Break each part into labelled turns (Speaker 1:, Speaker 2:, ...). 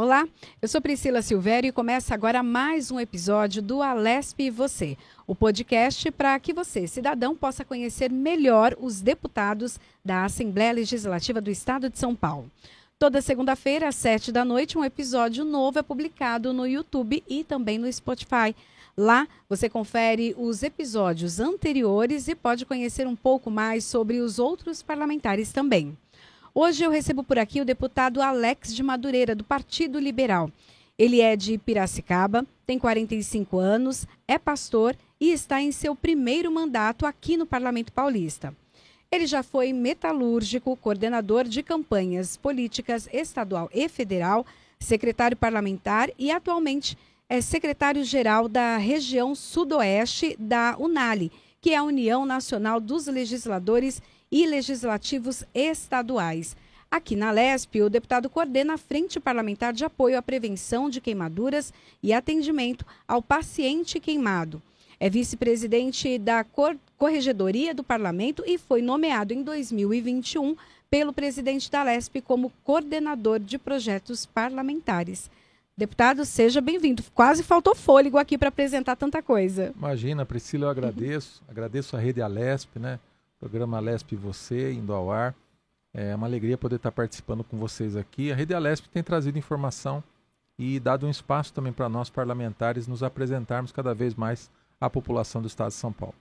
Speaker 1: Olá, eu sou Priscila Silvério e começa agora mais um episódio do Alesp e Você, o podcast para que você, cidadão, possa conhecer melhor os deputados da Assembleia Legislativa do Estado de São Paulo. Toda segunda-feira, às sete da noite, um episódio novo é publicado no YouTube e também no Spotify. Lá você confere os episódios anteriores e pode conhecer um pouco mais sobre os outros parlamentares também. Hoje eu recebo por aqui o deputado Alex de Madureira, do Partido Liberal. Ele é de Piracicaba, tem 45 anos, é pastor e está em seu primeiro mandato aqui no Parlamento Paulista. Ele já foi metalúrgico, coordenador de campanhas políticas estadual e federal, secretário parlamentar e atualmente é secretário-geral da região sudoeste da UNALI, que é a União Nacional dos Legisladores e legislativos estaduais. Aqui na LESP, o deputado coordena a Frente Parlamentar de Apoio à Prevenção de Queimaduras e Atendimento ao Paciente Queimado. É vice-presidente da Corregedoria do Parlamento e foi nomeado em 2021 pelo presidente da LESP como coordenador de projetos parlamentares. Deputado, seja bem-vindo. Quase faltou fôlego aqui para apresentar tanta coisa.
Speaker 2: Imagina, Priscila, eu agradeço. Agradeço a Rede Alesp, né? Programa Alesp e Você, indo ao ar. É uma alegria poder estar participando com vocês aqui. A Rede Alesp tem trazido informação e dado um espaço também para nós parlamentares nos apresentarmos cada vez mais à população do Estado de São Paulo.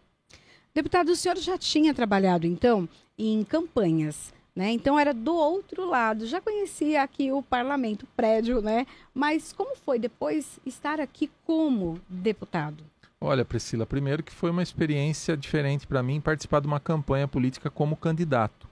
Speaker 1: Deputado, o senhor já tinha trabalhado então em campanhas, né? Então era do outro lado. Já conhecia aqui o parlamento, o prédio, né? Mas como foi depois estar aqui como deputado?
Speaker 2: Olha, Priscila, primeiro que foi uma experiência diferente para mim participar de uma campanha política como candidato.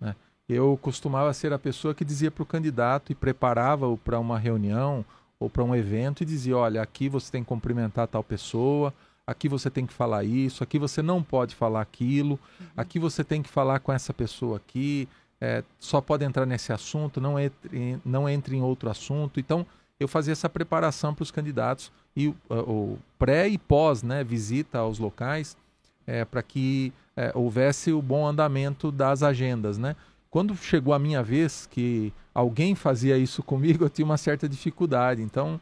Speaker 2: Né? Eu costumava ser a pessoa que dizia para o candidato e preparava-o para uma reunião ou para um evento e dizia: olha, aqui você tem que cumprimentar tal pessoa, aqui você tem que falar isso, aqui você não pode falar aquilo, uhum. aqui você tem que falar com essa pessoa aqui, é, só pode entrar nesse assunto, não entre, não entre em outro assunto. Então, eu fazia essa preparação para os candidatos e o pré e pós né, visita aos locais é, para que é, houvesse o bom andamento das agendas. Né? Quando chegou a minha vez que alguém fazia isso comigo, eu tinha uma certa dificuldade. Então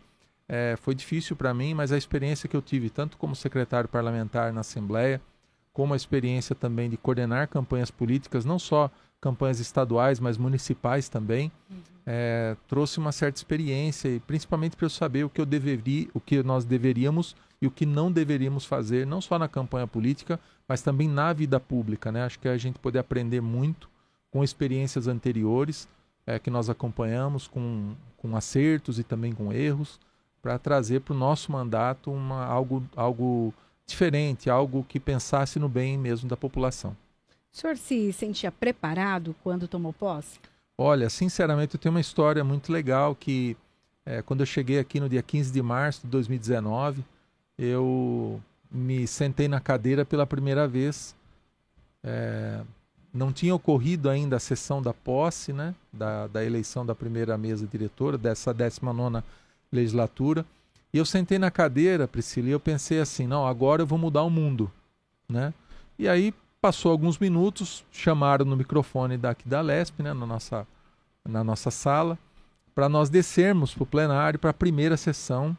Speaker 2: é, foi difícil para mim, mas a experiência que eu tive, tanto como secretário parlamentar na Assembleia, como a experiência também de coordenar campanhas políticas, não só campanhas estaduais, mas municipais também, uhum. É, trouxe uma certa experiência e principalmente para eu saber o que eu deveria, o que nós deveríamos e o que não deveríamos fazer, não só na campanha política, mas também na vida pública, né? Acho que a gente poder aprender muito com experiências anteriores é, que nós acompanhamos, com, com acertos e também com erros, para trazer para o nosso mandato uma, algo, algo diferente, algo que pensasse no bem mesmo da população.
Speaker 1: O senhor se sentia preparado quando tomou posse?
Speaker 2: Olha, sinceramente, eu tenho uma história muito legal que é, quando eu cheguei aqui no dia 15 de março de 2019, eu me sentei na cadeira pela primeira vez. É, não tinha ocorrido ainda a sessão da posse, né, da, da eleição da primeira mesa diretora, dessa 19 legislatura. E eu sentei na cadeira, Priscila, e eu pensei assim: não, agora eu vou mudar o mundo. Né? E aí Passou alguns minutos, chamaram no microfone daqui da Lesp, né, na, nossa, na nossa sala, para nós descermos para o plenário para a primeira sessão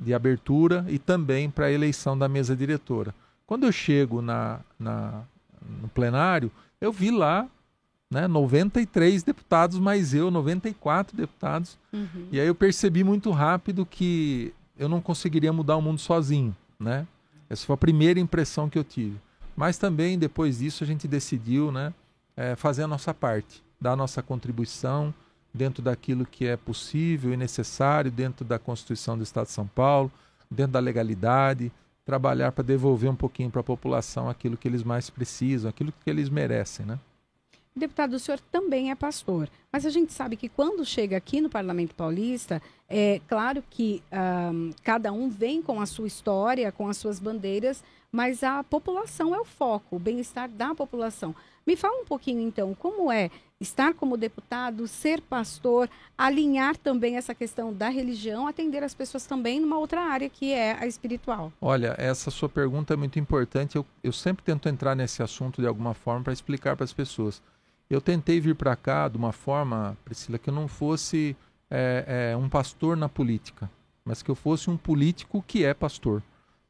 Speaker 2: de abertura e também para a eleição da mesa diretora. Quando eu chego na, na, no plenário, eu vi lá né, 93 deputados, mais eu, 94 deputados. Uhum. E aí eu percebi muito rápido que eu não conseguiria mudar o mundo sozinho. Né? Essa foi a primeira impressão que eu tive. Mas também, depois disso, a gente decidiu né, é, fazer a nossa parte, dar a nossa contribuição dentro daquilo que é possível e necessário, dentro da Constituição do Estado de São Paulo, dentro da legalidade, trabalhar para devolver um pouquinho para a população aquilo que eles mais precisam, aquilo que eles merecem, né?
Speaker 1: Deputado, o senhor também é pastor, mas a gente sabe que quando chega aqui no Parlamento Paulista, é claro que um, cada um vem com a sua história, com as suas bandeiras, mas a população é o foco, o bem-estar da população. Me fala um pouquinho então, como é estar como deputado, ser pastor, alinhar também essa questão da religião, atender as pessoas também numa outra área que é a espiritual?
Speaker 2: Olha, essa sua pergunta é muito importante. Eu, eu sempre tento entrar nesse assunto de alguma forma para explicar para as pessoas. Eu tentei vir para cá de uma forma, Priscila, que eu não fosse é, é, um pastor na política, mas que eu fosse um político que é pastor.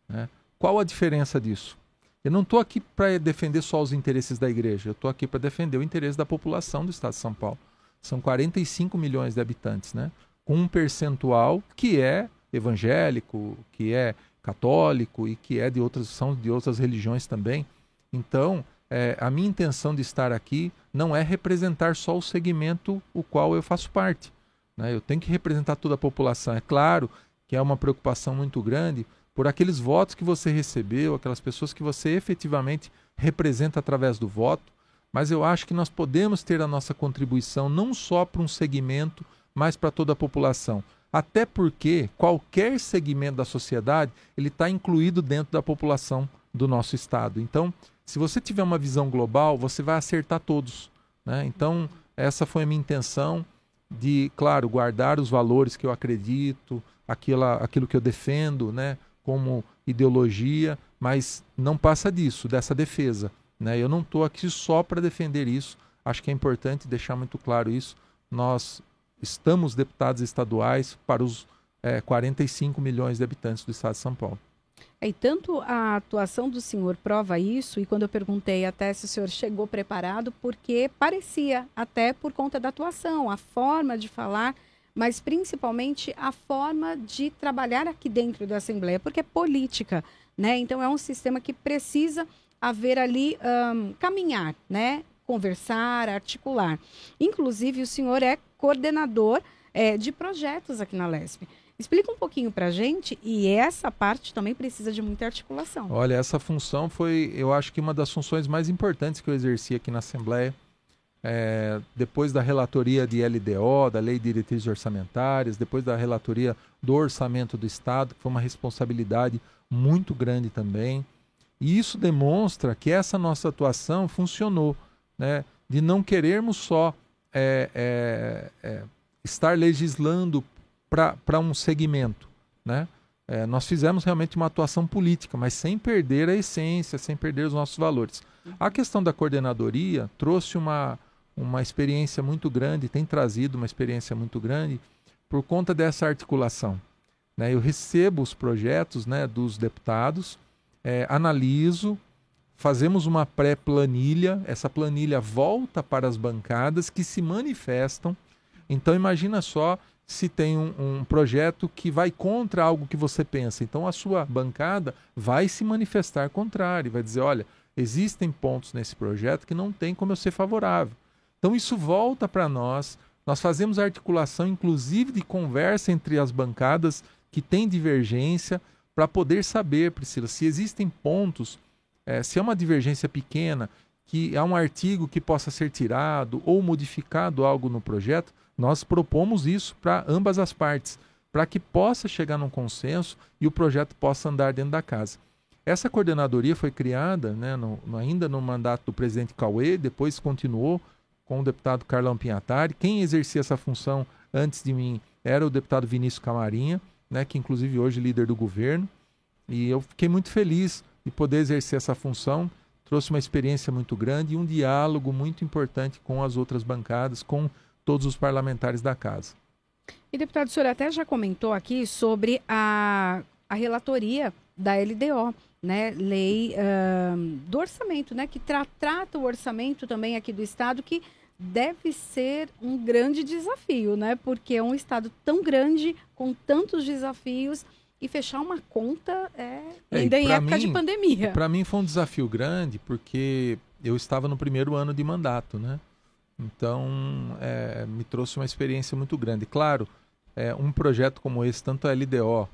Speaker 2: Né? Qual a diferença disso? Eu não estou aqui para defender só os interesses da igreja, eu estou aqui para defender o interesse da população do estado de São Paulo. São 45 milhões de habitantes, né? com um percentual que é evangélico, que é católico e que é de outras são de outras religiões também. Então, é, a minha intenção de estar aqui não é representar só o segmento o qual eu faço parte. Né? Eu tenho que representar toda a população. É claro que é uma preocupação muito grande por aqueles votos que você recebeu, aquelas pessoas que você efetivamente representa através do voto, mas eu acho que nós podemos ter a nossa contribuição não só para um segmento, mas para toda a população. Até porque qualquer segmento da sociedade ele está incluído dentro da população do nosso estado. Então, se você tiver uma visão global, você vai acertar todos. Né? Então, essa foi a minha intenção de, claro, guardar os valores que eu acredito, aquilo, aquilo que eu defendo, né? Como ideologia, mas não passa disso, dessa defesa. Né? Eu não estou aqui só para defender isso, acho que é importante deixar muito claro isso. Nós estamos deputados estaduais para os é, 45 milhões de habitantes do estado de São Paulo.
Speaker 1: É, e tanto a atuação do senhor prova isso, e quando eu perguntei até se o senhor chegou preparado, porque parecia, até por conta da atuação, a forma de falar mas principalmente a forma de trabalhar aqui dentro da Assembleia, porque é política, né? Então é um sistema que precisa haver ali um, caminhar, né? Conversar, articular. Inclusive, o senhor é coordenador é, de projetos aqui na LESP. Explica um pouquinho para a gente, e essa parte também precisa de muita articulação.
Speaker 2: Olha, essa função foi, eu acho que uma das funções mais importantes que eu exerci aqui na Assembleia é, depois da relatoria de LDO, da Lei de Diretrizes Orçamentárias, depois da relatoria do Orçamento do Estado, que foi uma responsabilidade muito grande também. E isso demonstra que essa nossa atuação funcionou, né? de não querermos só é, é, é estar legislando para um segmento. Né? É, nós fizemos realmente uma atuação política, mas sem perder a essência, sem perder os nossos valores. A questão da coordenadoria trouxe uma, uma experiência muito grande, tem trazido uma experiência muito grande por conta dessa articulação. Né? Eu recebo os projetos né, dos deputados, é, analiso, fazemos uma pré-planilha, essa planilha volta para as bancadas que se manifestam. Então imagina só se tem um, um, projeto que vai contra algo que você pensa. Então a sua bancada vai se manifestar contrário, vai dizer, olha, existem pontos nesse projeto que não tem como eu ser favorável. Então isso volta para nós. Nós fazemos articulação, inclusive, de conversa entre as bancadas que têm divergência, para poder saber, Priscila, se existem pontos, é, se é uma divergência pequena, que há um artigo que possa ser tirado ou modificado algo no projeto, nós propomos isso para ambas as partes, para que possa chegar num consenso e o projeto possa andar dentro da casa. Essa coordenadoria foi criada né, no, ainda no mandato do presidente Cauê, depois continuou com o deputado Carlão Pinhatari. Quem exercia essa função antes de mim era o deputado Vinícius Camarinha, né, que inclusive hoje é líder do governo. E eu fiquei muito feliz de poder exercer essa função. Trouxe uma experiência muito grande e um diálogo muito importante com as outras bancadas, com todos os parlamentares da casa.
Speaker 1: E deputado, o senhor até já comentou aqui sobre a, a relatoria da LDO, né, lei uh, do orçamento, né, que tra trata o orçamento também aqui do Estado, que deve ser um grande desafio, né, porque é um Estado tão grande, com tantos desafios, e fechar uma conta é, é ainda em época mim, de pandemia.
Speaker 2: Para mim foi um desafio grande, porque eu estava no primeiro ano de mandato, né, então é, me trouxe uma experiência muito grande. Claro, é, um projeto como esse, tanto a LDO,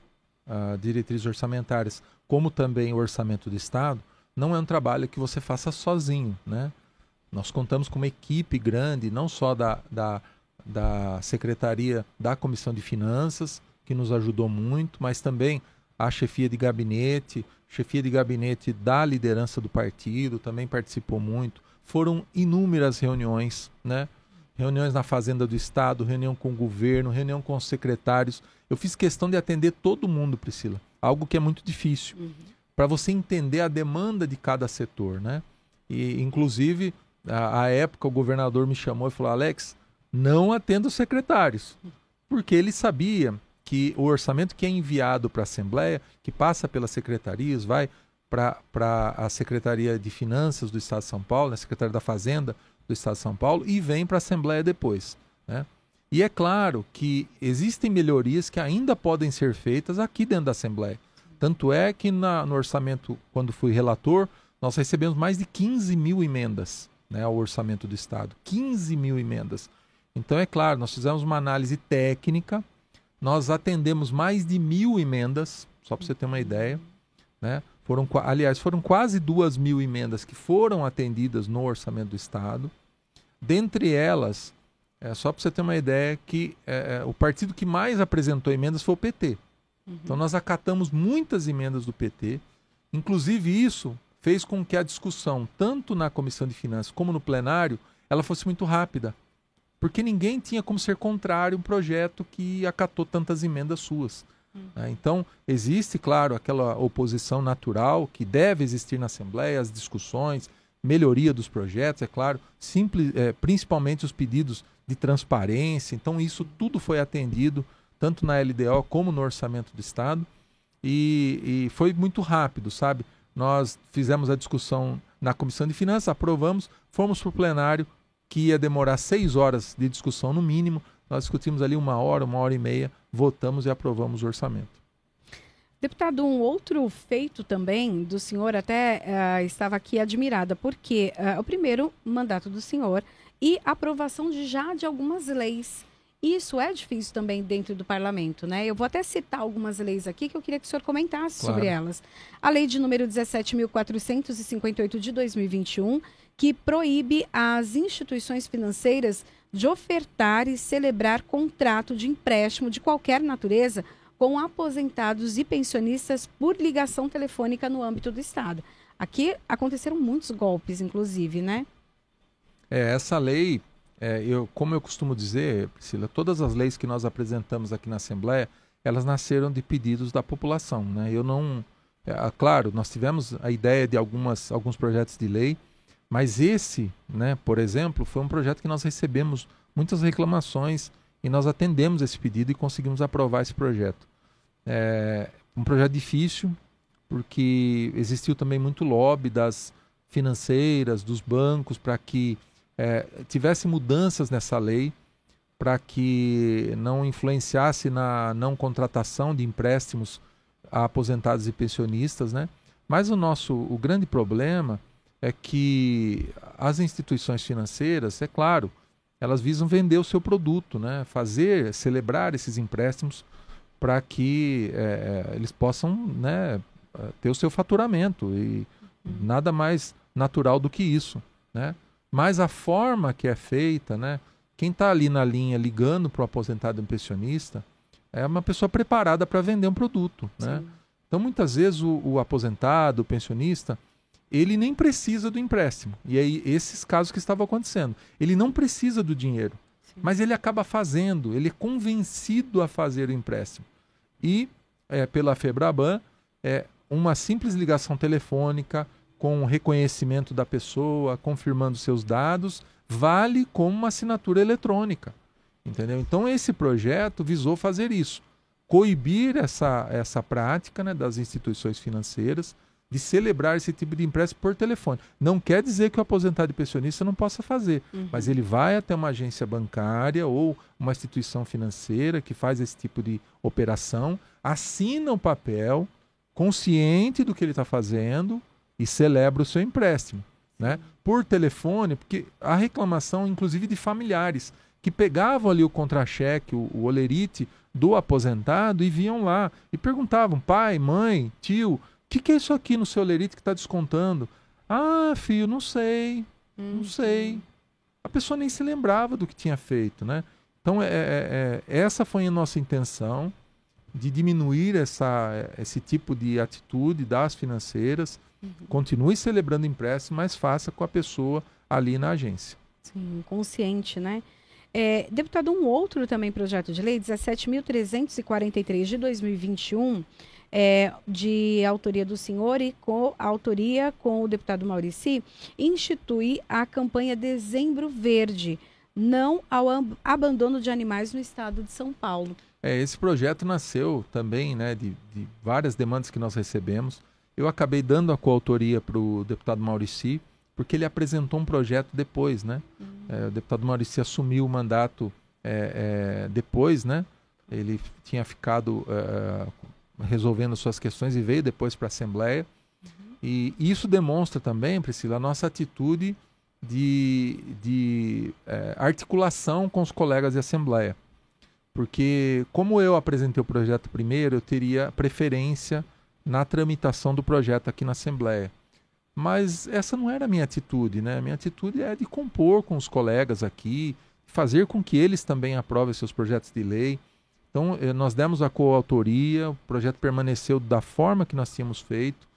Speaker 2: a diretrizes orçamentárias, como também o orçamento do Estado, não é um trabalho que você faça sozinho, né? Nós contamos com uma equipe grande, não só da, da, da Secretaria da Comissão de Finanças, que nos ajudou muito, mas também a chefia de gabinete, chefia de gabinete da liderança do partido também participou muito. Foram inúmeras reuniões, né? Reuniões na Fazenda do Estado, reunião com o governo, reunião com os secretários. Eu fiz questão de atender todo mundo, Priscila algo que é muito difícil. Uhum. Para você entender a demanda de cada setor, né? E, inclusive, a, época o governador me chamou e falou: Alex, não atenda os secretários. porque ele sabia que o orçamento que é enviado para a Assembleia, que passa pelas secretarias, vai para a Secretaria de Finanças do Estado de São Paulo, a né, Secretaria da Fazenda do Estado de São Paulo, e vem para a Assembleia depois. Né? E é claro que existem melhorias que ainda podem ser feitas aqui dentro da Assembleia. Tanto é que na, no orçamento, quando fui relator, nós recebemos mais de 15 mil emendas né, ao orçamento do Estado. 15 mil emendas. Então, é claro, nós fizemos uma análise técnica nós atendemos mais de mil emendas, só para você ter uma ideia. Né? Foram, aliás, foram quase duas mil emendas que foram atendidas no orçamento do Estado. Dentre elas, é, só para você ter uma ideia, que é, é, o partido que mais apresentou emendas foi o PT. Uhum. Então nós acatamos muitas emendas do PT. Inclusive isso fez com que a discussão, tanto na Comissão de Finanças como no plenário, ela fosse muito rápida porque ninguém tinha como ser contrário um projeto que acatou tantas emendas suas. Hum. Né? Então, existe, claro, aquela oposição natural que deve existir na Assembleia, as discussões, melhoria dos projetos, é claro, simples, é, principalmente os pedidos de transparência. Então, isso tudo foi atendido, tanto na LDO como no orçamento do Estado, e, e foi muito rápido, sabe? Nós fizemos a discussão na Comissão de Finanças, aprovamos, fomos para o plenário, que ia demorar seis horas de discussão no mínimo. Nós discutimos ali uma hora, uma hora e meia, votamos e aprovamos o orçamento.
Speaker 1: Deputado, um outro feito também do senhor, até uh, estava aqui admirada, porque uh, o primeiro mandato do senhor e aprovação de já de algumas leis. Isso é difícil também dentro do parlamento, né? Eu vou até citar algumas leis aqui que eu queria que o senhor comentasse claro. sobre elas. A lei de número 17.458 de 2021, que proíbe as instituições financeiras de ofertar e celebrar contrato de empréstimo de qualquer natureza com aposentados e pensionistas por ligação telefônica no âmbito do Estado. Aqui aconteceram muitos golpes, inclusive, né?
Speaker 2: É, essa lei, é, eu, como eu costumo dizer, Priscila, todas as leis que nós apresentamos aqui na Assembleia, elas nasceram de pedidos da população. Né? Eu não. É, claro, nós tivemos a ideia de algumas, alguns projetos de lei, mas esse, né, por exemplo, foi um projeto que nós recebemos muitas reclamações e nós atendemos esse pedido e conseguimos aprovar esse projeto. É um projeto difícil, porque existiu também muito lobby das financeiras, dos bancos, para que é, tivesse mudanças nessa lei, para que não influenciasse na não contratação de empréstimos a aposentados e pensionistas, né? Mas o nosso o grande problema é que as instituições financeiras, é claro, elas visam vender o seu produto, né? fazer, celebrar esses empréstimos para que é, eles possam né, ter o seu faturamento e nada mais natural do que isso, né? Mas a forma que é feita, né? Quem está ali na linha ligando para o aposentado pensionista é uma pessoa preparada para vender um produto, né? Então muitas vezes o, o aposentado, o pensionista, ele nem precisa do empréstimo. E aí, esses casos que estavam acontecendo. Ele não precisa do dinheiro, Sim. mas ele acaba fazendo, ele é convencido a fazer o empréstimo. E, é, pela Febraban, é, uma simples ligação telefônica com reconhecimento da pessoa, confirmando seus dados, vale como uma assinatura eletrônica. Entendeu? Então, esse projeto visou fazer isso. Coibir essa, essa prática né, das instituições financeiras, de celebrar esse tipo de empréstimo por telefone. Não quer dizer que o aposentado e pensionista não possa fazer, uhum. mas ele vai até uma agência bancária ou uma instituição financeira que faz esse tipo de operação, assina o um papel, consciente do que ele está fazendo e celebra o seu empréstimo. Né? Por telefone, porque a reclamação, inclusive, de familiares que pegavam ali o contra-cheque, o, o olerite do aposentado e viam lá e perguntavam: pai, mãe, tio, que, que é isso aqui no seu lerite que está descontando? Ah, filho, não sei, não uhum. sei. A pessoa nem se lembrava do que tinha feito, né? Então, é, é, é, essa foi a nossa intenção de diminuir essa, esse tipo de atitude das financeiras. Uhum. Continue celebrando empréstimo, mas faça com a pessoa ali na agência.
Speaker 1: Sim, consciente, né? É, deputado, um outro também projeto de lei, 17.343 de 2021, é, de autoria do senhor e com autoria com o deputado Maurici, institui a campanha Dezembro Verde não ao abandono de animais no estado de São Paulo.
Speaker 2: É, esse projeto nasceu também né, de, de várias demandas que nós recebemos. Eu acabei dando a coautoria para o deputado Maurici, porque ele apresentou um projeto depois, né? Uhum. É, o deputado Maurici assumiu o mandato é, é, depois, né? Ele tinha ficado é, resolvendo suas questões e veio depois para a Assembleia. Uhum. E isso demonstra também, Priscila, a nossa atitude de, de é, articulação com os colegas de Assembleia. Porque, como eu apresentei o projeto primeiro, eu teria preferência na tramitação do projeto aqui na Assembleia. Mas essa não era a minha atitude, né? A minha atitude é de compor com os colegas aqui, fazer com que eles também aprovem seus projetos de lei. Então, eh, nós demos a coautoria, o projeto permaneceu da forma que nós tínhamos feito.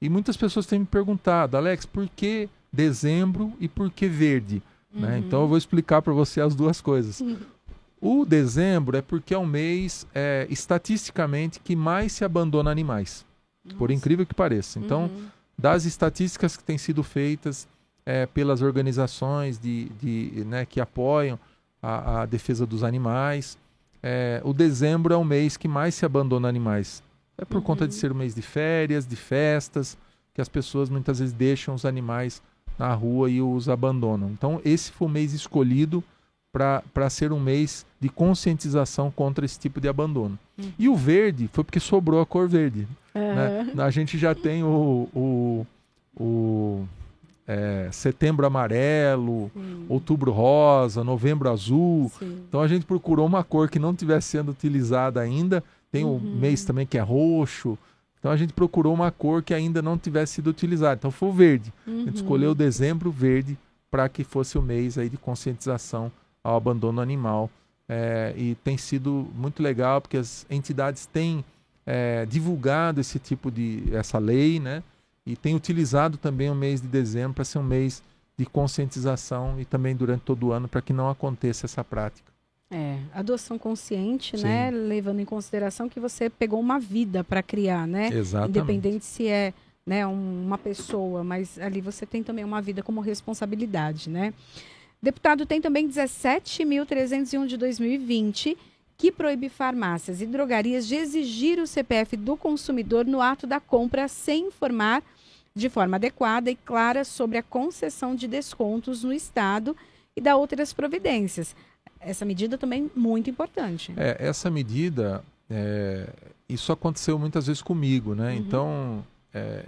Speaker 2: E muitas pessoas têm me perguntado, Alex, por que dezembro e por que verde? Né? Uhum. Né? Então, eu vou explicar para você as duas coisas. Uhum. O dezembro é porque é o mês, é, estatisticamente, que mais se abandona animais. Nossa. Por incrível que pareça. Então, uhum. Das estatísticas que têm sido feitas é, pelas organizações de, de, né, que apoiam a, a defesa dos animais, é, o dezembro é o mês que mais se abandona animais. É por uhum. conta de ser um mês de férias, de festas, que as pessoas muitas vezes deixam os animais na rua e os abandonam. Então, esse foi o mês escolhido para ser um mês de conscientização contra esse tipo de abandono. Uhum. E o verde foi porque sobrou a cor verde. Uhum. Né? A gente já tem o, o, o é, setembro amarelo, Sim. outubro rosa, novembro azul. Sim. Então a gente procurou uma cor que não estivesse sendo utilizada ainda. Tem o uhum. mês também que é roxo. Então a gente procurou uma cor que ainda não tivesse sido utilizada. Então foi o verde. A gente uhum. escolheu dezembro verde para que fosse o mês aí de conscientização ao abandono animal. É, e tem sido muito legal porque as entidades têm é, divulgado esse tipo de essa lei, né? E tem utilizado também o mês de dezembro para ser um mês de conscientização e também durante todo o ano para que não aconteça essa prática.
Speaker 1: É, adoção consciente, né? Sim. né? Levando em consideração que você pegou uma vida para criar, né?
Speaker 2: Exatamente.
Speaker 1: Independente se é né, uma pessoa, mas ali você tem também uma vida como responsabilidade, né? Deputado tem também 17.301 de 2020, que proíbe farmácias e drogarias de exigir o CPF do consumidor no ato da compra sem informar de forma adequada e clara sobre a concessão de descontos no Estado e da outras providências. Essa medida também muito importante.
Speaker 2: É, essa medida, é, isso aconteceu muitas vezes comigo, né? Uhum. Então, é,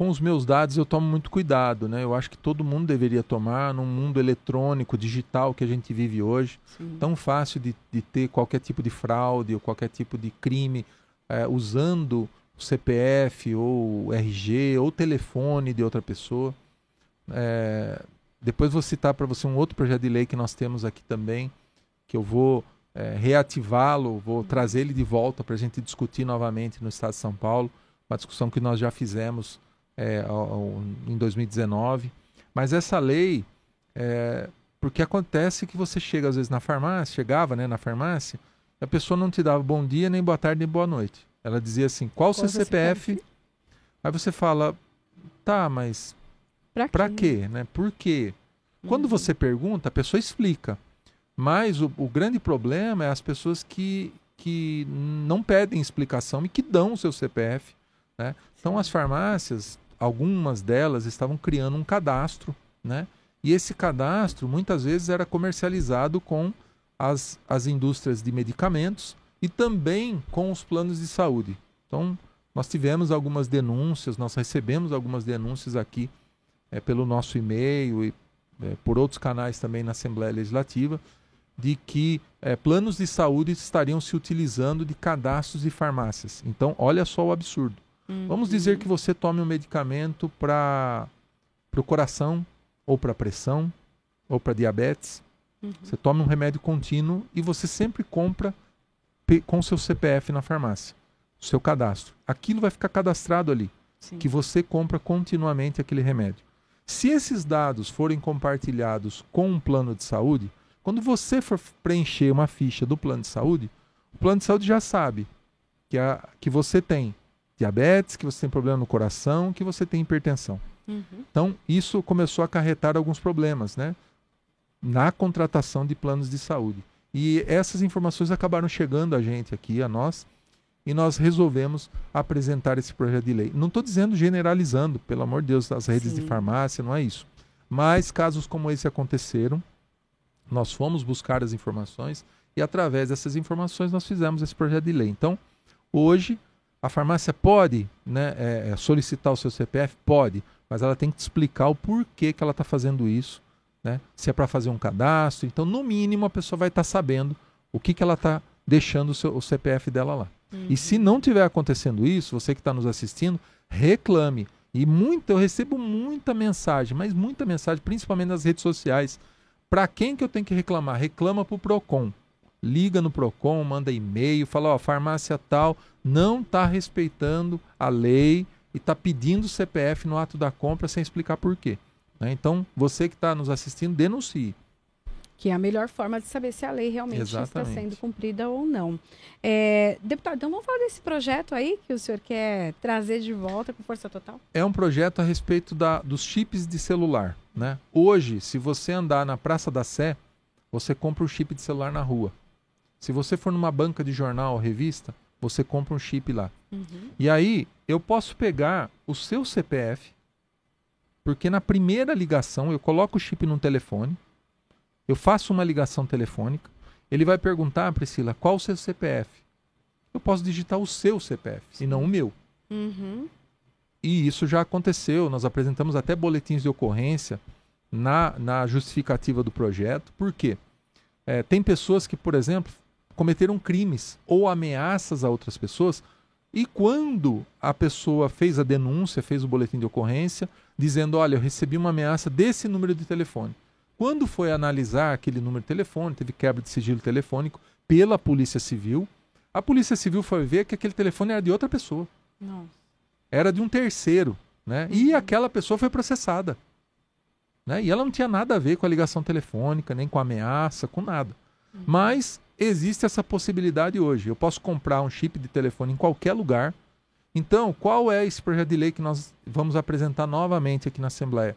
Speaker 2: com os meus dados eu tomo muito cuidado, né? Eu acho que todo mundo deveria tomar num mundo eletrônico, digital que a gente vive hoje, Sim. tão fácil de, de, ter qualquer tipo de fraude ou qualquer tipo de crime é, usando o CPF ou RG ou telefone de outra pessoa. É, depois vou citar para você um outro projeto de lei que nós temos aqui também, que eu vou é, reativá-lo, vou uhum. trazer ele de volta para a gente discutir novamente no Estado de São Paulo, uma discussão que nós já fizemos é, em 2019. Mas essa lei, é, porque acontece que você chega às vezes na farmácia, chegava né, na farmácia, a pessoa não te dava bom dia, nem boa tarde, nem boa noite. Ela dizia assim, qual o seu CPF? Aí você fala, tá, mas pra, pra quê? Né? Por quê? Quando uhum. você pergunta, a pessoa explica. Mas o, o, grande problema é as pessoas que, que não pedem explicação e que dão o seu CPF. Né? Então as farmácias algumas delas estavam criando um cadastro, né? E esse cadastro muitas vezes era comercializado com as, as indústrias de medicamentos e também com os planos de saúde. Então, nós tivemos algumas denúncias, nós recebemos algumas denúncias aqui é, pelo nosso e-mail e é, por outros canais também na Assembleia Legislativa, de que é, planos de saúde estariam se utilizando de cadastros de farmácias. Então, olha só o absurdo. Uhum. Vamos dizer que você tome um medicamento para o coração, ou para pressão, ou para diabetes. Uhum. Você toma um remédio contínuo e você sempre compra com seu CPF na farmácia, o seu cadastro. Aquilo vai ficar cadastrado ali, Sim. que você compra continuamente aquele remédio. Se esses dados forem compartilhados com um plano de saúde, quando você for preencher uma ficha do plano de saúde, o plano de saúde já sabe que, a, que você tem diabetes, que você tem problema no coração, que você tem hipertensão. Uhum. Então, isso começou a acarretar alguns problemas, né? na contratação de planos de saúde. E essas informações acabaram chegando a gente aqui, a nós, e nós resolvemos apresentar esse projeto de lei. Não estou dizendo generalizando, pelo amor de Deus, as redes Sim. de farmácia, não é isso. Mas casos como esse aconteceram, nós fomos buscar as informações e através dessas informações nós fizemos esse projeto de lei. Então, hoje, a farmácia pode né, é, é solicitar o seu CPF? Pode, mas ela tem que te explicar o porquê que ela está fazendo isso, né? se é para fazer um cadastro. Então, no mínimo, a pessoa vai estar tá sabendo o que, que ela está deixando o, seu, o CPF dela lá. Uhum. E se não tiver acontecendo isso, você que está nos assistindo, reclame. E muito, eu recebo muita mensagem, mas muita mensagem, principalmente nas redes sociais. Para quem que eu tenho que reclamar? Reclama para o PROCON. Liga no PROCON, manda e-mail, fala, ó, farmácia tal não está respeitando a lei e está pedindo CPF no ato da compra sem explicar por quê. Né? Então, você que está nos assistindo, denuncie
Speaker 1: que é a melhor forma de saber se a lei realmente Exatamente. está sendo cumprida ou não. É, deputado, então vamos falar desse projeto aí que o senhor quer trazer de volta com força total?
Speaker 2: É um projeto a respeito da, dos chips de celular. Né? Hoje, se você andar na Praça da Sé, você compra um chip de celular na rua. Se você for numa banca de jornal ou revista, você compra um chip lá. Uhum. E aí, eu posso pegar o seu CPF, porque na primeira ligação eu coloco o chip no telefone, eu faço uma ligação telefônica, ele vai perguntar, Priscila, qual o seu CPF? Eu posso digitar o seu CPF Sim. e não o meu. Uhum. E isso já aconteceu, nós apresentamos até boletins de ocorrência na, na justificativa do projeto. Por quê? É, tem pessoas que, por exemplo, cometeram crimes ou ameaças a outras pessoas e quando a pessoa fez a denúncia, fez o boletim de ocorrência, dizendo: Olha, eu recebi uma ameaça desse número de telefone. Quando foi analisar aquele número de telefone, teve quebra de sigilo telefônico pela Polícia Civil. A Polícia Civil foi ver que aquele telefone era de outra pessoa. Nossa. Era de um terceiro. Né? Uhum. E aquela pessoa foi processada. Né? E ela não tinha nada a ver com a ligação telefônica, nem com a ameaça, com nada. Uhum. Mas existe essa possibilidade hoje. Eu posso comprar um chip de telefone em qualquer lugar. Então, qual é esse projeto de lei que nós vamos apresentar novamente aqui na Assembleia?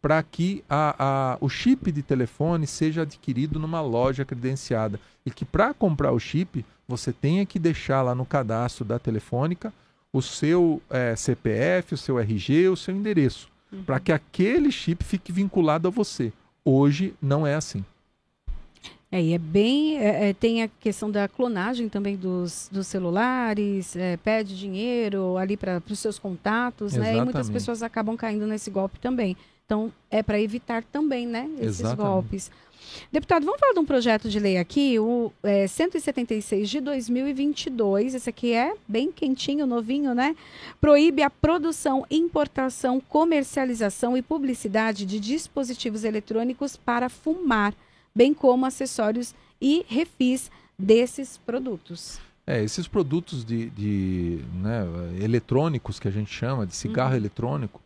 Speaker 2: para que a, a, o chip de telefone seja adquirido numa loja credenciada. E que para comprar o chip, você tenha que deixar lá no cadastro da telefônica o seu é, CPF, o seu RG, o seu endereço, uhum. para que aquele chip fique vinculado a você. Hoje não é assim.
Speaker 1: É, e é bem. É, é tem a questão da clonagem também dos, dos celulares, é, pede dinheiro ali para os seus contatos, né? E muitas pessoas acabam caindo nesse golpe também. Então, é para evitar também, né, esses Exatamente. golpes. Deputado, vamos falar de um projeto de lei aqui, o é, 176 de 2022. Esse aqui é bem quentinho, novinho, né? Proíbe a produção, importação, comercialização e publicidade de dispositivos eletrônicos para fumar, bem como acessórios e refis desses produtos.
Speaker 2: É, esses produtos de, de né, eletrônicos que a gente chama de cigarro uhum. eletrônico,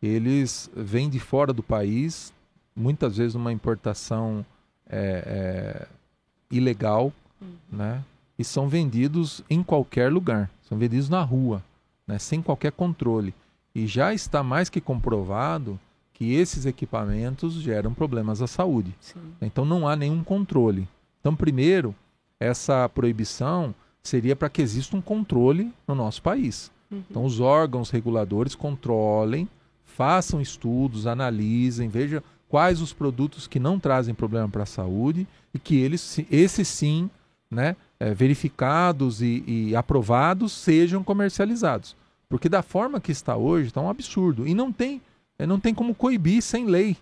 Speaker 2: eles vêm de fora do país, muitas vezes uma importação é, é, ilegal, uhum. né? E são vendidos em qualquer lugar, são vendidos na rua, né? sem qualquer controle. E já está mais que comprovado que esses equipamentos geram problemas à saúde. Sim. Então não há nenhum controle. Então, primeiro, essa proibição seria para que exista um controle no nosso país. Uhum. Então, os órgãos reguladores controlem façam estudos, analisem, vejam quais os produtos que não trazem problema para a saúde e que eles, esses sim, né, é, verificados e, e, aprovados, sejam comercializados. Porque da forma que está hoje, está um absurdo. E não tem, não tem como coibir sem lei.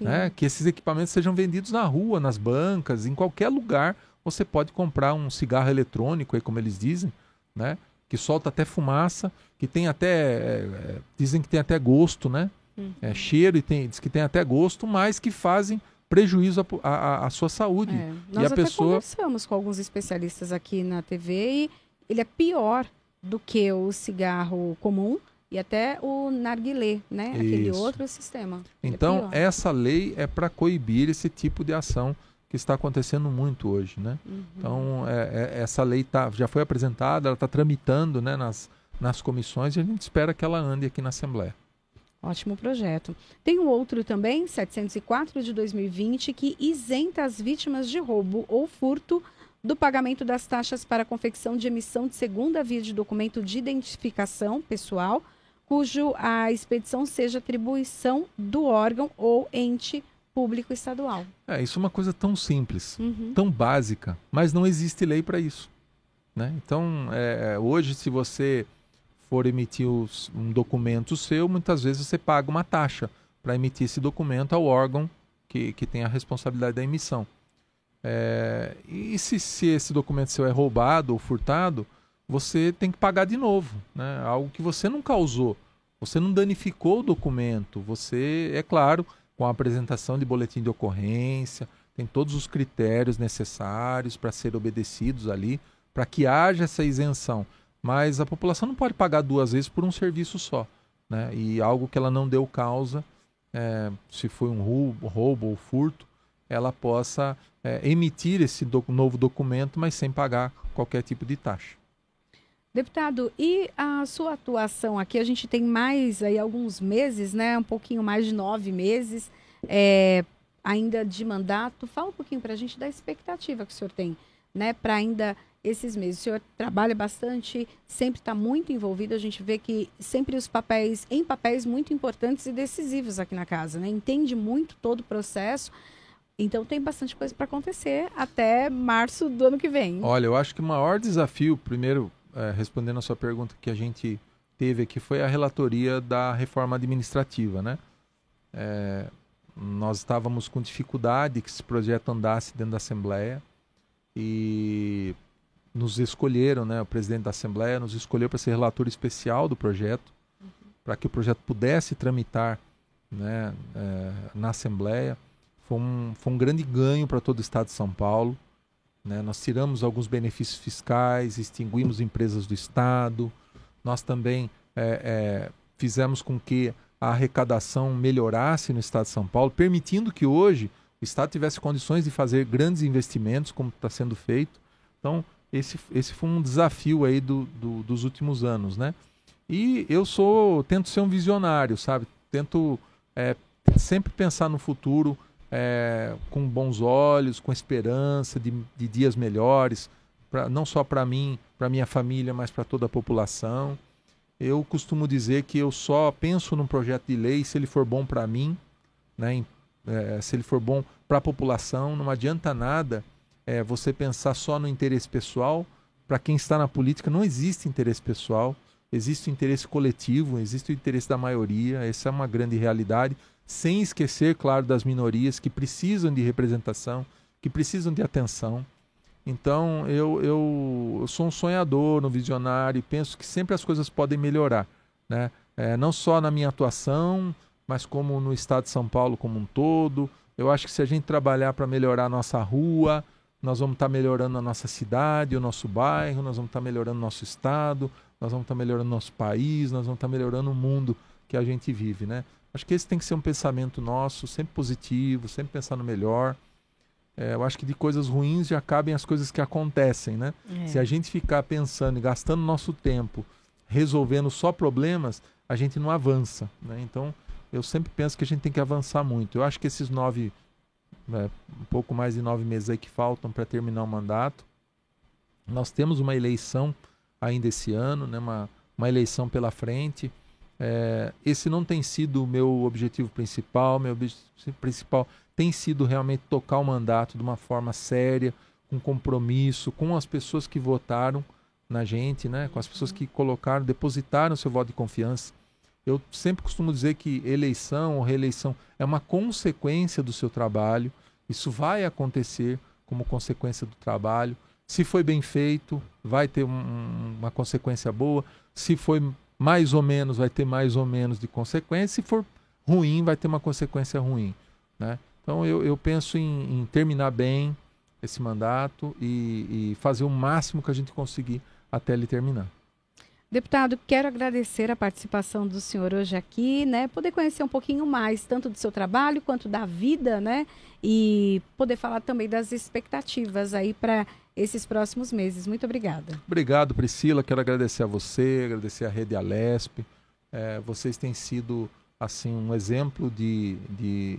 Speaker 2: Né, que esses equipamentos sejam vendidos na rua, nas bancas, em qualquer lugar. Você pode comprar um cigarro eletrônico, aí, como eles dizem, né? que solta até fumaça, que tem até. É, dizem que tem até gosto, né? Uhum. É, cheiro e tem, diz que tem até gosto, mas que fazem prejuízo à sua saúde. É.
Speaker 1: Nós
Speaker 2: e
Speaker 1: a até pessoa... conversamos com alguns especialistas aqui na TV e ele é pior do que o cigarro comum e até o narguilé, né? Isso. Aquele outro sistema.
Speaker 2: É então, é essa lei é para coibir esse tipo de ação que está acontecendo muito hoje, né? Uhum. Então é, é, essa lei tá, já foi apresentada, ela está tramitando, né, nas, nas comissões e a gente espera que ela ande aqui na Assembleia.
Speaker 1: Ótimo projeto. Tem um outro também, 704 de 2020, que isenta as vítimas de roubo ou furto do pagamento das taxas para a confecção de emissão de segunda via de documento de identificação pessoal, cujo a expedição seja atribuição do órgão ou ente público estadual.
Speaker 2: É, isso é uma coisa tão simples, uhum. tão básica, mas não existe lei para isso. Né? Então, é, hoje, se você for emitir os, um documento seu, muitas vezes você paga uma taxa para emitir esse documento ao órgão que, que tem a responsabilidade da emissão. É, e se, se, esse documento seu é roubado ou furtado, você tem que pagar de novo, né? algo que você não causou. Você não danificou o documento, você, é claro, com a apresentação de boletim de ocorrência, tem todos os critérios necessários para ser obedecidos ali, para que haja essa isenção. Mas a população não pode pagar duas vezes por um serviço só. Né? E algo que ela não deu causa, é, se foi um roubo, roubo ou furto, ela possa é, emitir esse do, novo documento, mas sem pagar qualquer tipo de taxa.
Speaker 1: Deputado, e a sua atuação aqui? A gente tem mais aí alguns meses, né? Um pouquinho mais de nove meses é, ainda de mandato. Fala um pouquinho para a gente da expectativa que o senhor tem, né? Para ainda esses meses. O senhor trabalha bastante, sempre está muito envolvido. A gente vê que sempre os papéis, em papéis muito importantes e decisivos aqui na casa, né? Entende muito todo o processo. Então tem bastante coisa para acontecer até março do ano que vem.
Speaker 2: Olha, eu acho que o maior desafio, primeiro, é, respondendo a sua pergunta que a gente teve aqui, foi a relatoria da reforma administrativa, né? É, nós estávamos com dificuldade que esse projeto andasse dentro da Assembleia e nos escolheram, né? O presidente da Assembleia nos escolheu para ser relator especial do projeto, uhum. para que o projeto pudesse tramitar, né? É, na Assembleia. Foi um, foi um grande ganho para todo o Estado de São Paulo. Né? Nós tiramos alguns benefícios fiscais, extinguimos empresas do Estado, nós também é, é, fizemos com que a arrecadação melhorasse no Estado de São Paulo, permitindo que hoje o Estado tivesse condições de fazer grandes investimentos, como está sendo feito. Então, esse, esse foi um desafio aí do, do, dos últimos anos, né? E eu sou, tento ser um visionário, sabe? Tento é, sempre pensar no futuro, é, com bons olhos, com esperança de, de dias melhores, pra, não só para mim, para minha família, mas para toda a população. Eu costumo dizer que eu só penso num projeto de lei se ele for bom para mim, né, é, se ele for bom para a população. Não adianta nada é, você pensar só no interesse pessoal. Para quem está na política, não existe interesse pessoal, existe o interesse coletivo, existe o interesse da maioria. Essa é uma grande realidade sem esquecer, claro, das minorias que precisam de representação, que precisam de atenção. Então, eu, eu, eu sou um sonhador, um visionário, e penso que sempre as coisas podem melhorar. Né? É, não só na minha atuação, mas como no estado de São Paulo como um todo. Eu acho que se a gente trabalhar para melhorar a nossa rua, nós vamos estar tá melhorando a nossa cidade, o nosso bairro, nós vamos estar tá melhorando o nosso estado, nós vamos estar tá melhorando nosso país, nós vamos estar melhorando o mundo que a gente vive, né? Acho que esse tem que ser um pensamento nosso, sempre positivo, sempre pensar no melhor. É, eu acho que de coisas ruins já cabem as coisas que acontecem, né? É. Se a gente ficar pensando e gastando nosso tempo resolvendo só problemas, a gente não avança, né? Então, eu sempre penso que a gente tem que avançar muito. Eu acho que esses nove, é, um pouco mais de nove meses aí que faltam para terminar o mandato, nós temos uma eleição ainda esse ano, né? Uma, uma eleição pela frente. É, esse não tem sido o meu objetivo principal. Meu objetivo principal tem sido realmente tocar o mandato de uma forma séria, com compromisso, com as pessoas que votaram na gente, né? com as pessoas que colocaram, depositaram seu voto de confiança. Eu sempre costumo dizer que eleição ou reeleição é uma consequência do seu trabalho. Isso vai acontecer como consequência do trabalho. Se foi bem feito, vai ter um, uma consequência boa. Se foi mais ou menos vai ter mais ou menos de consequência, se for ruim, vai ter uma consequência ruim. Né? Então eu, eu penso em, em, terminar bem esse mandato e, e fazer o máximo que a gente conseguir até ele terminar.
Speaker 1: Deputado, quero agradecer a participação do senhor hoje aqui, né? Poder conhecer um pouquinho mais, tanto do seu trabalho quanto da vida, né? E poder falar também das expectativas aí para esses próximos meses. Muito obrigada.
Speaker 2: Obrigado, Priscila. Quero agradecer a você, agradecer a Rede Alesp. É, vocês têm sido assim um exemplo de, de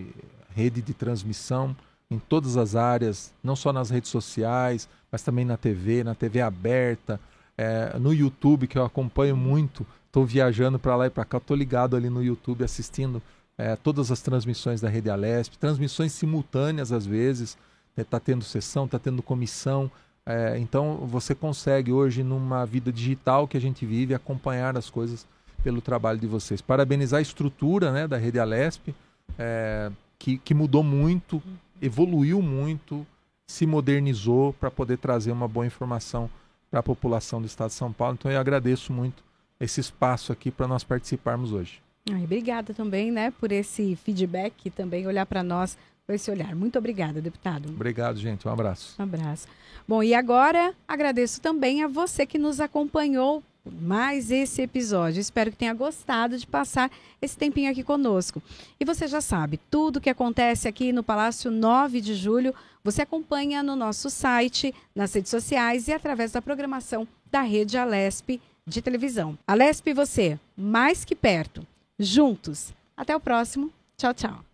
Speaker 2: rede de transmissão em todas as áreas, não só nas redes sociais, mas também na TV, na TV aberta, é, no YouTube, que eu acompanho muito. Estou viajando para lá e para cá, estou ligado ali no YouTube assistindo é, todas as transmissões da Rede Alesp, transmissões simultâneas às vezes, está né, tendo sessão, está tendo comissão. É, então você consegue hoje, numa vida digital que a gente vive, acompanhar as coisas pelo trabalho de vocês. Parabenizar a estrutura né, da Rede Alesp, é, que, que mudou muito, evoluiu muito, se modernizou para poder trazer uma boa informação para a população do estado de São Paulo. Então eu agradeço muito esse espaço aqui para nós participarmos hoje.
Speaker 1: Ai, obrigada também, né, por esse feedback e também olhar para nós com esse olhar. Muito obrigada, deputado.
Speaker 2: Obrigado, gente. Um abraço.
Speaker 1: Um abraço. Bom, e agora agradeço também a você que nos acompanhou mais esse episódio. Espero que tenha gostado de passar esse tempinho aqui conosco. E você já sabe, tudo que acontece aqui no Palácio 9 de Julho, você acompanha no nosso site, nas redes sociais e através da programação da Rede Alesp de televisão. Alesp e você, mais que perto juntos. Até o próximo. Tchau, tchau.